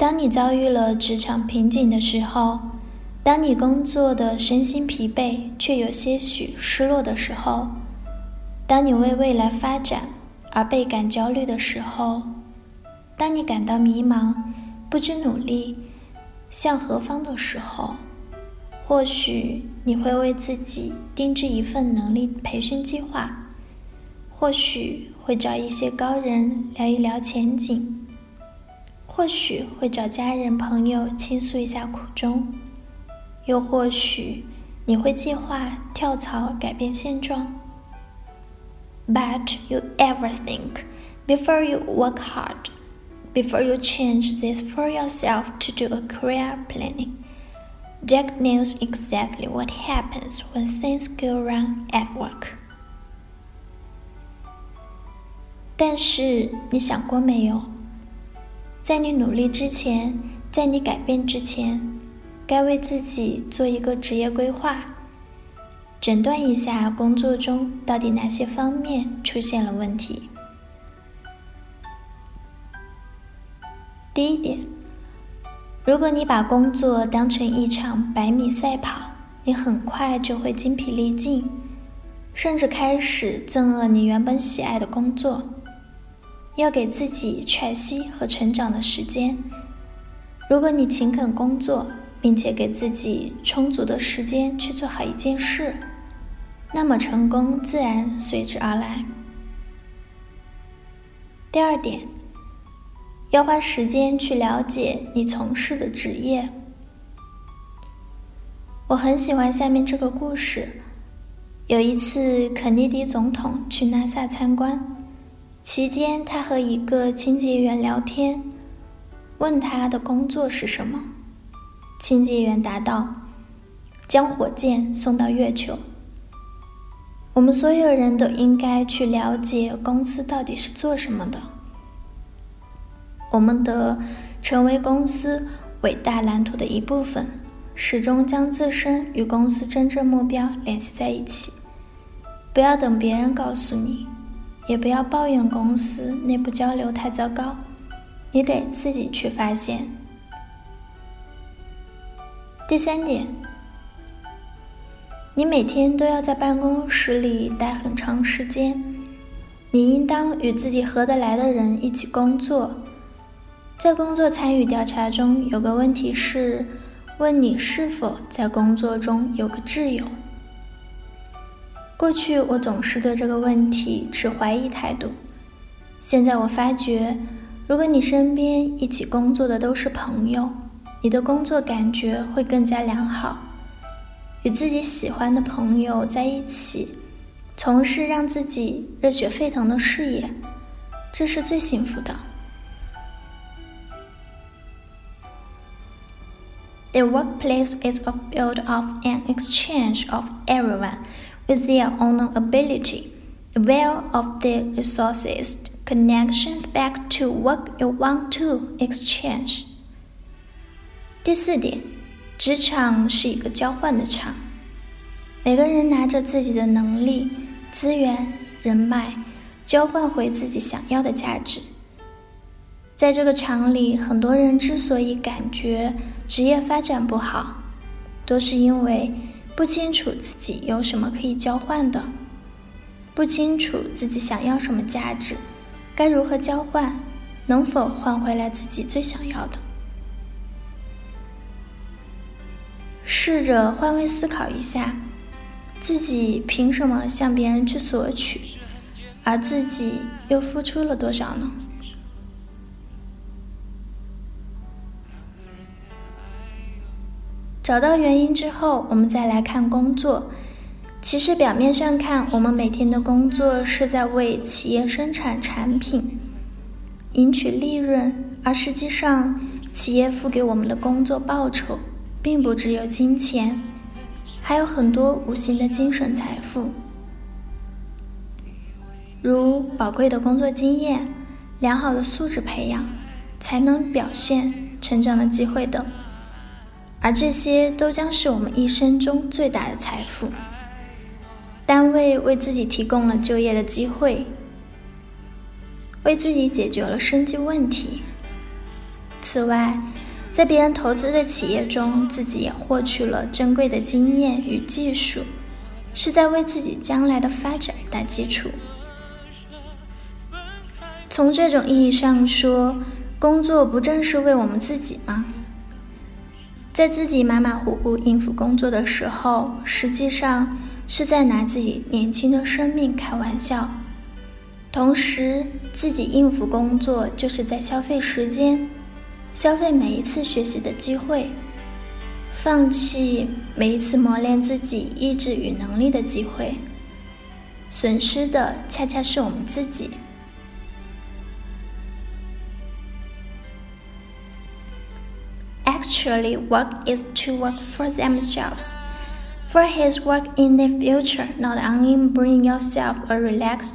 当你遭遇了职场瓶颈的时候，当你工作的身心疲惫却有些许失落的时候，当你为未来发展而倍感焦虑的时候，当你感到迷茫，不知努力向何方的时候，或许你会为自己定制一份能力培训计划，或许会找一些高人聊一聊前景。或许会找家人朋友倾诉一下苦衷，又或许你会计划跳槽改变现状。But you ever think before you work hard, before you change this for yourself to do a career planning? Jack knows exactly what happens when things go wrong at work. 但是你想过没有？ 在你努力之前，在你改变之前，该为自己做一个职业规划，诊断一下工作中到底哪些方面出现了问题。第一点，如果你把工作当成一场百米赛跑，你很快就会精疲力尽，甚至开始憎恶你原本喜爱的工作。要给自己喘息和成长的时间。如果你勤恳工作，并且给自己充足的时间去做好一件事，那么成功自然随之而来。第二点，要花时间去了解你从事的职业。我很喜欢下面这个故事。有一次，肯尼迪总统去拉萨参观。期间，他和一个清洁员聊天，问他的工作是什么。清洁员答道：“将火箭送到月球。”我们所有人都应该去了解公司到底是做什么的。我们得成为公司伟大蓝图的一部分，始终将自身与公司真正目标联系在一起。不要等别人告诉你。也不要抱怨公司内部交流太糟糕，你得自己去发现。第三点，你每天都要在办公室里待很长时间，你应当与自己合得来的人一起工作。在工作参与调查中，有个问题是问你是否在工作中有个挚友。过去我总是对这个问题持怀疑态度，现在我发觉，如果你身边一起工作的都是朋友，你的工作感觉会更加良好。与自己喜欢的朋友在一起，从事让自己热血沸腾的事业，这是最幸福的。The workplace is a field of an exchange of everyone. with their own ability, aware of their resources, connections back to what you want to exchange. 第四点，职场是一个交换的场，每个人拿着自己的能力、资源、人脉，交换回自己想要的价值。在这个场里，很多人之所以感觉职业发展不好，都是因为。 不清楚自己有什么可以交换的，不清楚自己想要什么价值，该如何交换，能否换回来自己最想要的？试着换位思考一下，自己凭什么向别人去索取，而自己又付出了多少呢？找到原因之后，我们再来看工作。其实表面上看，我们每天的工作是在为企业生产产品，赢取利润，而实际上企业付给我们的工作报酬，并不只有金钱，还有很多无形的精神财富，如宝贵的工作经验、良好的素质培养、才能表现、成长的机会等。而这些都将是我们一生中最大的财富。单位为自己提供了就业的机会，为自己解决了生计问题。此外，在别人投资的企业中，自己也获取了珍贵的经验与技术，是在为自己将来的发展打基础。从这种意义上说，工作不正是为我们自己吗？在自己马马虎虎应付工作的时候，实际上是在拿自己年轻的生命开玩笑；同时，自己应付工作就是在消费时间。消费每一次学习的机会，放弃每一次磨练自己意志与能力的机会，损失的恰恰是我们自己。Actually, work is to work for themselves. For his work in the future not only bring yourself a relaxed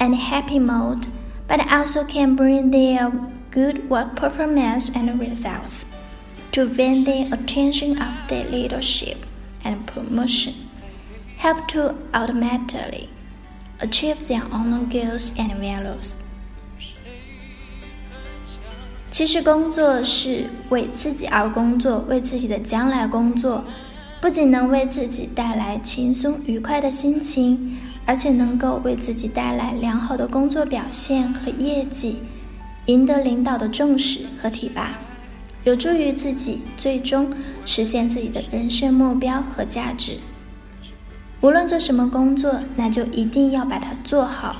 and happy mode, but also can bring their good work performance and results, to win the attention of the leadership and promotion, help to ultimately achieve their own goals and values. 其实，工作是为自己而工作，为自己的将来工作，不仅能为自己带来轻松愉快的心情，而且能够为自己带来良好的工作表现和业绩。赢得领导的重视和提拔，有助于自己最终实现自己的人生目标和价值。无论做什么工作，那就一定要把它做好。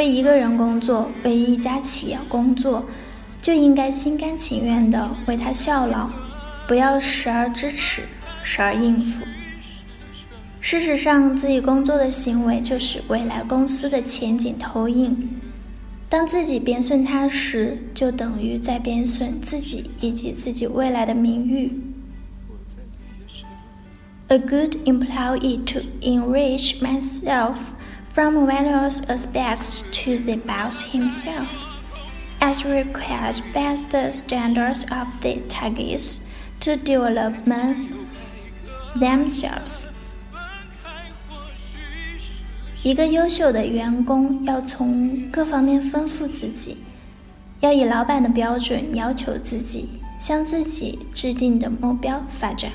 为一个人工作，为一家企业工作，就应该心甘情愿地为他效劳，不要时而支持，时而应付。事实上，自己工作的行为就是未来公司的前景投影。当自己贬损他时，就等于在贬损自己以及自己未来的名誉。A good employee to enrich myself from various aspects to the boss himself, as required by the standards of the targets to development themselves. 一个优秀的员工要从各方面丰富自己，要以老板的标准要求自己，向自己制定的目标发展。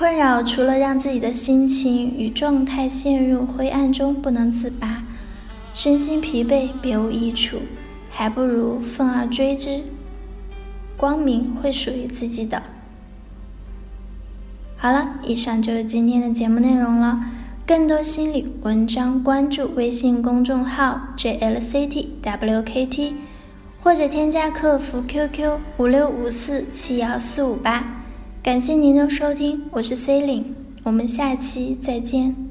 困扰除了让自己的心情与状态陷入灰暗中不能自拔，身心疲惫别无益处，还不如奋而追之，光明会属于自己的。好了，以上就是今天的节目内容了。更多心理文章，关注微信公众号 jlctwkt，或者添加客服 QQ 五六五四七幺四五八。感谢您的收听，我是 Celine，，我们下期再见。